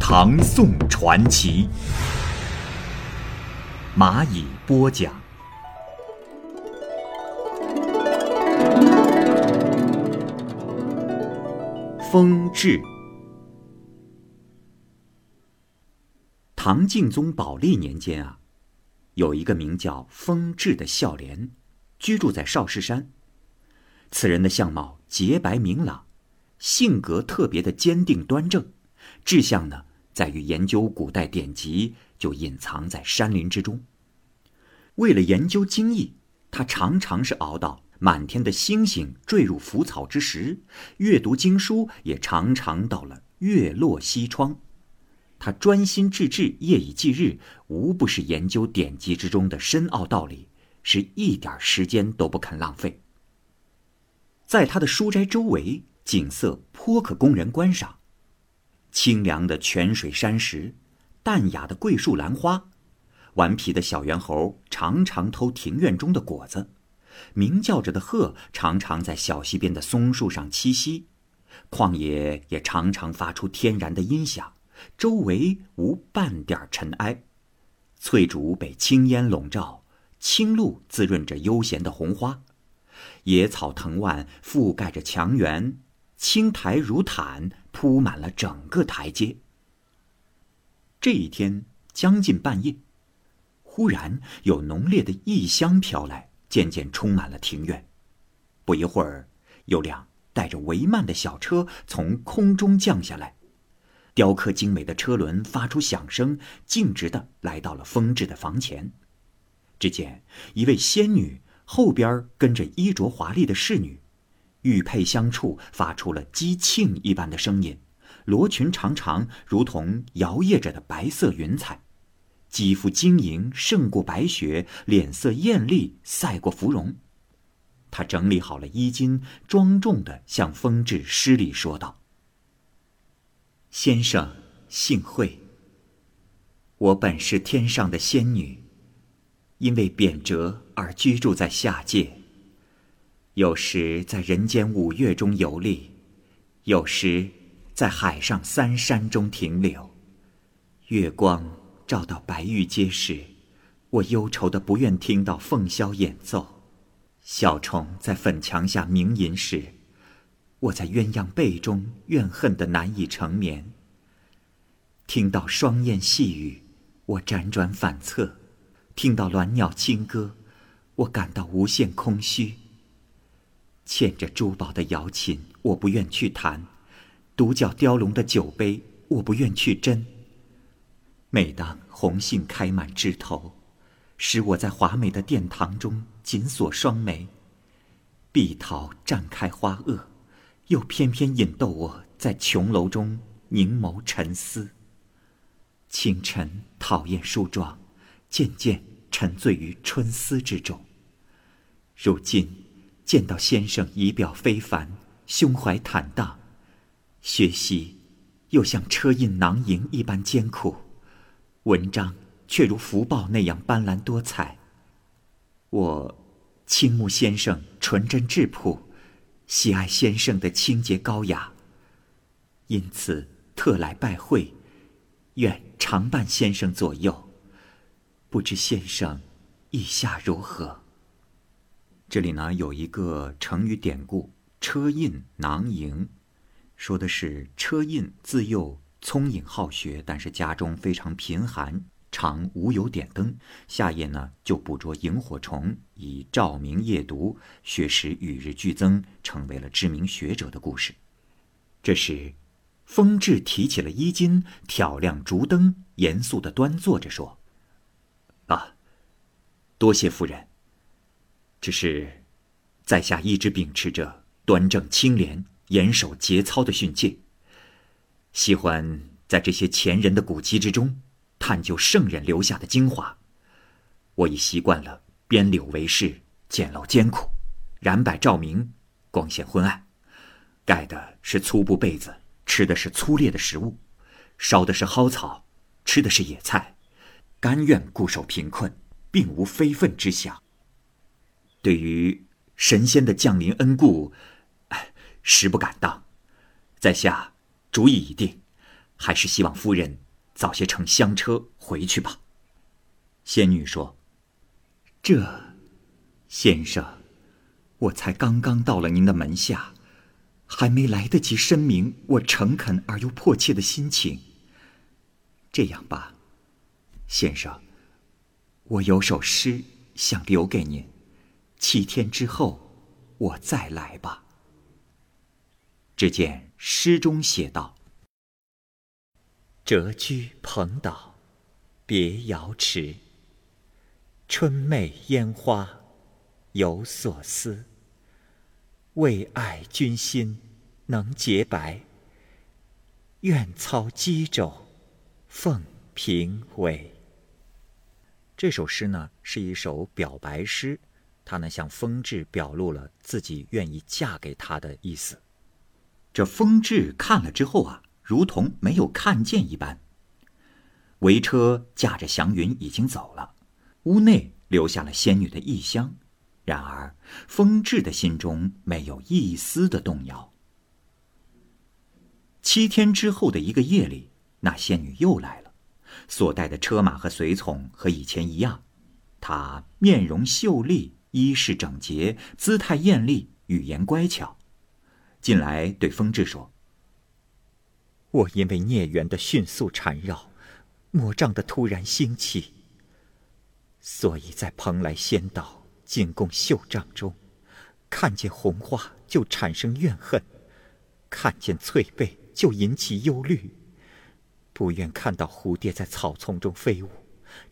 唐宋传奇》，蚂蚁播讲。风至。唐敬宗宝历年间啊，有一个名叫风至的孝廉，居住在少室山。此人的相貌洁白明朗，性格特别的坚定端正，志向呢在于研究古代典籍，就隐藏在山林之中。为了研究经义，他常常是熬到满天的星星坠入浮草之时，阅读经书也常常到了月落西窗。他专心致志，夜以继日，无不是研究典籍之中的深奥道理，是一点时间都不肯浪费。在他的书斋周围，景色颇可供人观赏。清凉的泉水山石，淡雅的桂树兰花，顽皮的小猿猴常常偷庭院中的果子，鸣叫着的鹤常常在小溪边的松树上栖息，旷野也常常发出天然的音响，周围无半点尘埃，翠竹被青烟笼罩，青露滋润着悠闲的红花。野草藤蔓覆盖着墙垣，青苔如毯铺满了整个台阶。这一天将近半夜，忽然有浓烈的异香飘来，渐渐充满了庭院。不一会儿，有辆带着帷幔的小车从空中降下来，雕刻精美的车轮发出响声，径直的来到了风致的房前。只见一位仙女。后边跟着衣着华丽的侍女，玉佩相触，发出了击磬一般的声音。罗裙长长，如同摇曳着的白色云彩，肌肤晶莹胜过白雪，脸色艳丽赛过芙蓉。她整理好了衣襟，庄重的向风致施礼说道：“先生幸会。我本是天上的仙女。”因为贬谪而居住在下界，有时在人间五岳中游历，有时在海上三山中停留。月光照到白玉阶时，我忧愁的不愿听到凤箫演奏；小虫在粉墙下鸣吟时，我在鸳鸯被中怨恨的难以成眠。听到双燕细语，我辗转反侧。听到鸾鸟清歌，我感到无限空虚。嵌着珠宝的瑶琴，我不愿去弹；独角雕龙的酒杯，我不愿去斟。每当红杏开满枝头，使我在华美的殿堂中紧锁双眉；碧桃绽开花萼，又偏偏引逗我在琼楼中凝眸沉思。清晨讨厌梳妆。渐渐沉醉于春思之中。如今见到先生仪表非凡，胸怀坦荡，学习又像车印囊萤一般艰苦，文章却如福报那样斑斓多彩。我倾慕先生纯真质朴，喜爱先生的清洁高雅，因此特来拜会，愿常伴先生左右。不知先生意下如何？这里呢有一个成语典故“车胤囊萤”，说的是车胤自幼聪颖好学，但是家中非常贫寒，常无有点灯，夏夜呢就捕捉萤火虫，以照明夜读，学识与日俱增，成为了知名学者的故事。这时，风致提起了衣襟，挑亮烛灯，严肃的端坐着说。啊，多谢夫人。只是，在下一直秉持着端正清廉、严守节操的训诫。喜欢在这些前人的古籍之中，探究圣人留下的精华。我已习惯了编柳为饰，简陋艰苦，燃柏照明，光线昏暗，盖的是粗布被子，吃的是粗劣的食物，烧的是蒿草，吃的是野菜，甘愿固守贫困，并无非分之想。对于神仙的降临恩顾，实不敢当。在下主意已定，还是希望夫人早些乘香车回去吧。仙女说：“这，先生，我才刚刚到了您的门下，还没来得及申明我诚恳而又迫切的心情。这样吧，先生，我有首诗想留给您，七天之后我再来吧。”只见诗中写道：“谪居蓬岛，别瑶池。春媚烟花有所思。为爱君心能洁白，愿操机轴奉平为。”这首诗呢，是一首表白诗，他呢向风致表露了自己愿意嫁给他的意思。这风致看了之后啊，如同没有看见一般。帷车驾着祥云已经走了，屋内留下了仙女的异香。然而，风致的心中没有一丝的动摇。七天之后的一个夜里，那仙女又来了，所带的车马和随从和以前一样。她面容秀丽，衣饰整洁，姿态艳丽，语言乖巧。进来对风致说：“我因为孽缘的迅速缠绕，魔障的突然兴起，所以在蓬莱仙岛进贡绣帐中，看见红花就产生怨恨，看见翠贝就引起忧虑，不愿看到蝴蝶在草丛中飞舞，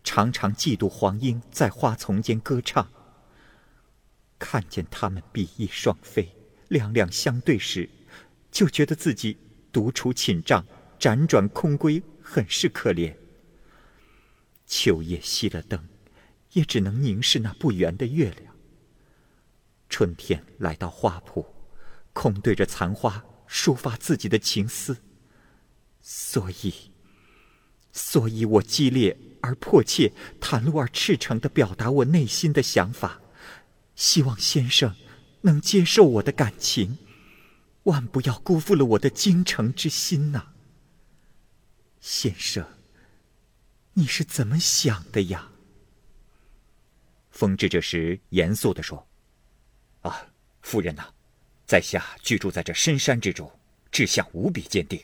常常嫉妒黄莺在花丛间歌唱，看见他们比翼双飞。”两两相对时，就觉得自己独处寝帐，辗转空闺，很是可怜。秋夜熄了灯，也只能凝视那不圆的月亮。春天来到花圃，空对着残花抒发自己的情思。所以，所以我激烈而迫切、袒露而赤诚的表达我内心的想法，希望先生。能接受我的感情，万不要辜负了我的精诚之心呐，先生。你是怎么想的呀？风致这时严肃地说：“啊，夫人呐，在下居住在这深山之中，志向无比坚定，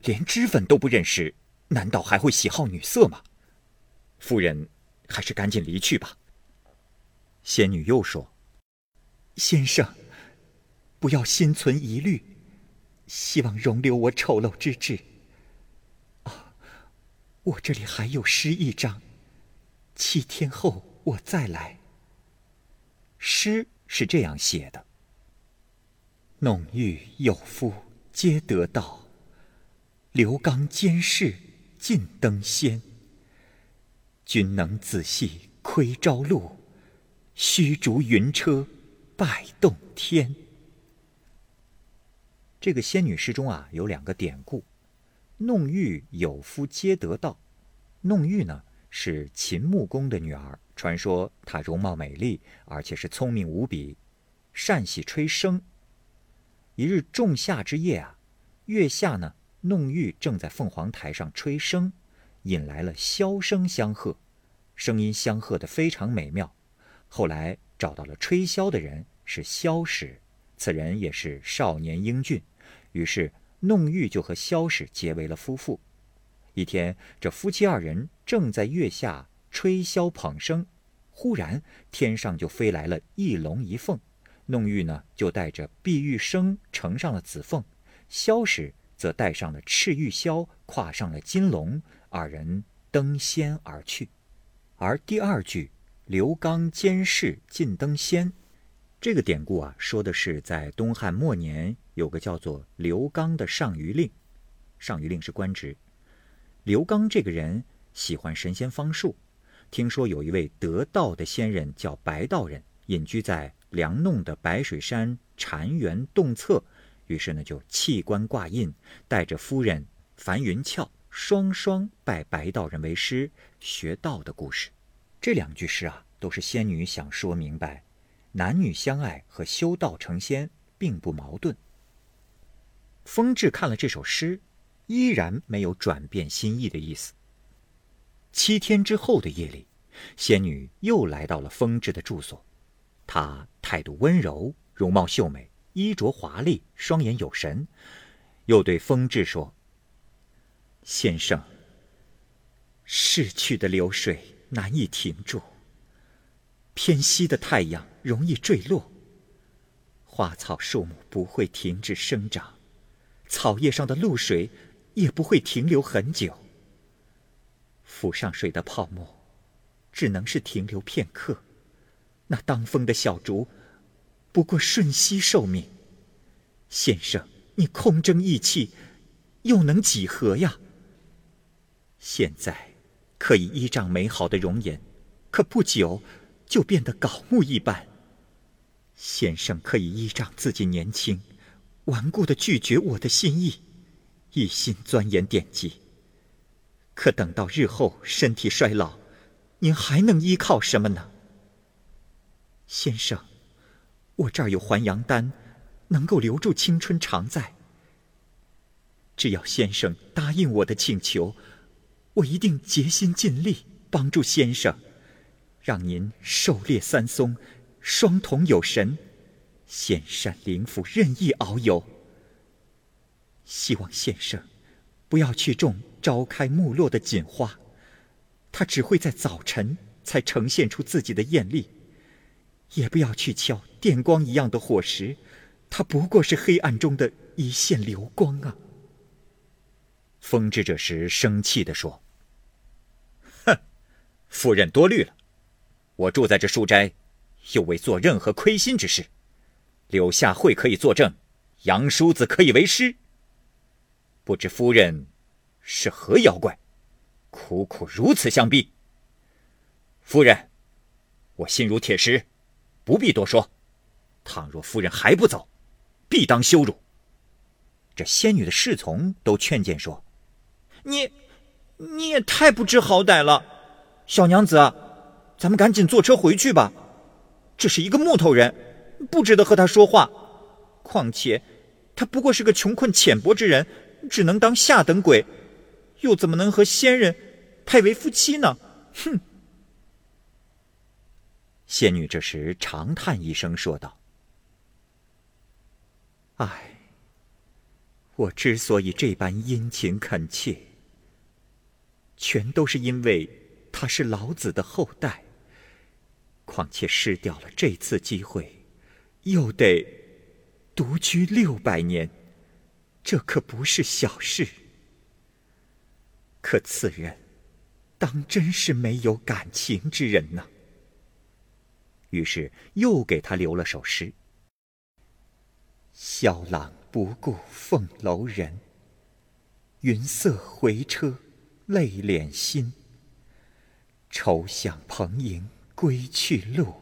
连脂粉都不认识，难道还会喜好女色吗？夫人，还是赶紧离去吧。”仙女又说。先生，不要心存疑虑，希望容留我丑陋之志。啊，我这里还有诗一张，七天后我再来。诗是这样写的：弄玉有夫皆得道，刘刚监视尽登仙。君能仔细窥朝露，虚竹云车。拜洞天。这个仙女诗中啊，有两个典故：弄玉有夫皆得道。弄玉呢是秦穆公的女儿，传说她容貌美丽，而且是聪明无比，善喜吹笙。一日仲夏之夜啊，月下呢，弄玉正在凤凰台上吹笙，引来了箫声相和，声音相和的非常美妙。后来。找到了吹箫的人是萧史，此人也是少年英俊，于是弄玉就和萧史结为了夫妇。一天，这夫妻二人正在月下吹箫捧笙，忽然天上就飞来了一龙一凤，弄玉呢就带着碧玉笙乘上了紫凤，萧史则带上了赤玉箫，跨上了金龙，二人登仙而去。而第二句。刘刚监视进登仙，这个典故啊，说的是在东汉末年有个叫做刘刚的上虞令，上虞令是官职。刘刚这个人喜欢神仙方术，听说有一位得道的仙人叫白道人，隐居在梁弄的白水山禅园洞侧，于是呢就弃官挂印，带着夫人樊云俏双双拜白道人为师学道的故事。这两句诗啊，都是仙女想说明白，男女相爱和修道成仙并不矛盾。风致看了这首诗，依然没有转变心意的意思。七天之后的夜里，仙女又来到了风致的住所。她态度温柔，容貌秀美，衣着华丽，双眼有神，又对风致说：“先生，逝去的流水难以停住，偏西的太阳容易坠落，花草树木不会停止生长。”草叶上的露水也不会停留很久。浮上水的泡沫，只能是停留片刻。那当风的小竹，不过瞬息寿命。先生，你空争意气，又能几何呀？现在可以依仗美好的容颜，可不久就变得槁木一般。先生可以依仗自己年轻。顽固的拒绝我的心意，一心钻研典籍。可等到日后身体衰老，您还能依靠什么呢？先生，我这儿有还阳丹，能够留住青春常在。只要先生答应我的请求，我一定竭心尽力帮助先生，让您狩猎三松，双瞳有神。仙山灵府任意遨游。希望先生不要去种朝开暮落的锦花，它只会在早晨才呈现出自己的艳丽；也不要去敲电光一样的火石，它不过是黑暗中的一线流光啊。风之这时生气地说：“，夫人多虑了。我住在这书斋，又未做任何亏心之事。”柳下惠可以作证，杨叔子可以为师。不知夫人是何妖怪，苦苦如此相逼。夫人，我心如铁石，不必多说。倘若夫人还不走，必当羞辱。这仙女的侍从都劝谏说：“你，你也太不知好歹了，小娘子，咱们赶紧坐车回去吧。这是一个木头人。”不值得和他说话，况且他不过是个穷困浅薄之人，只能当下等鬼，又怎么能和仙人配为夫妻呢？哼！仙女这时长叹一声，说道：“唉，我之所以这般殷勤恳切，全都是因为他是老子的后代，况且失掉了这次机会。”又得独居六百年，这可不是小事。可此人当真是没有感情之人呢。于是又给他留了首诗：“萧郎不顾凤楼人，云色回车泪敛心。愁向蓬营归去路。”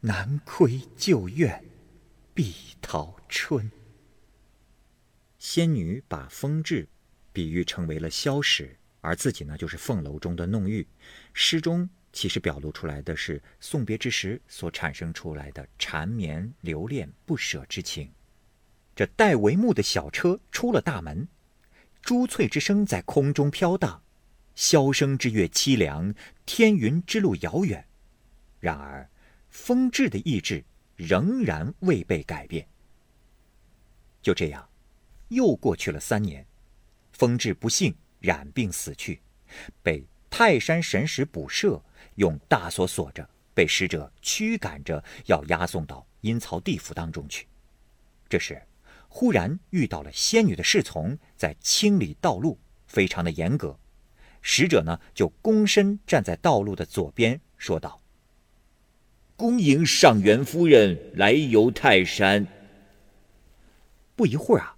南窥旧院，碧桃春。仙女把风致比喻成为了萧史，而自己呢，就是凤楼中的弄玉。诗中其实表露出来的是送别之时所产生出来的缠绵留恋、不舍之情。这带帷幕的小车出了大门，珠翠之声在空中飘荡，箫声之月凄凉，天云之路遥远。然而。风至的意志仍然未被改变。就这样，又过去了三年，风至不幸染病死去，被泰山神使捕摄，用大锁锁着，被使者驱赶着要押送到阴曹地府当中去。这时，忽然遇到了仙女的侍从在清理道路，非常的严格。使者呢，就躬身站在道路的左边，说道。恭迎上元夫人来游泰山。不一会儿啊，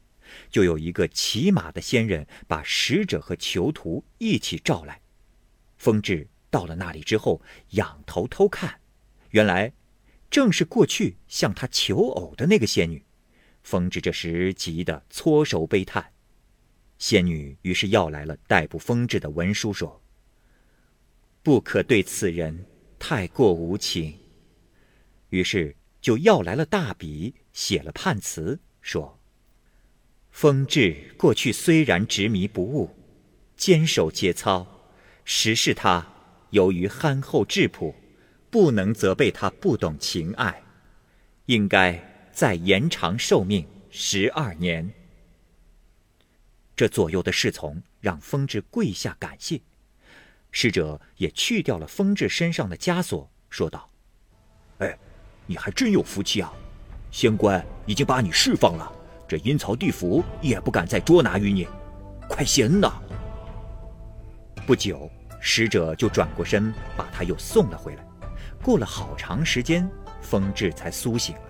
就有一个骑马的仙人把使者和囚徒一起召来，风致到了那里之后，仰头偷看，原来正是过去向他求偶的那个仙女。风致这时急得搓手悲叹。仙女于是要来了逮捕风致的文书，说：“不可对此人太过无情。”于是就要来了大笔，写了判词，说：“风致过去虽然执迷不悟，坚守节操。”实是他由于憨厚质朴，不能责备他不懂情爱，应该再延长寿命十二年。这左右的侍从让风致跪下感谢，使者也去掉了风致身上的枷锁，说道：“哎，你还真有福气啊！仙官已经把你释放了，这阴曹地府也不敢再捉拿于你，快谢恩呐！”不久，使者就转过身，把他又送了回来。过了好长时间，风致才苏醒了。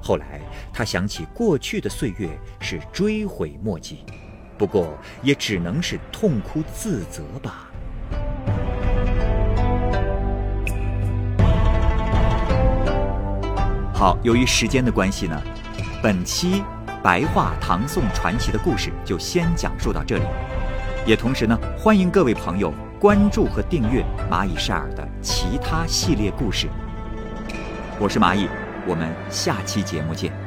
后来，他想起过去的岁月，是追悔莫及，不过也只能是痛哭自责吧。好，由于时间的关系呢，本期白话唐宋传奇的故事就先讲述到这里。也同时呢，欢迎各位朋友关注和订阅蚂蚁晒尔的其他系列故事。我是蚂蚁，我们下期节目见。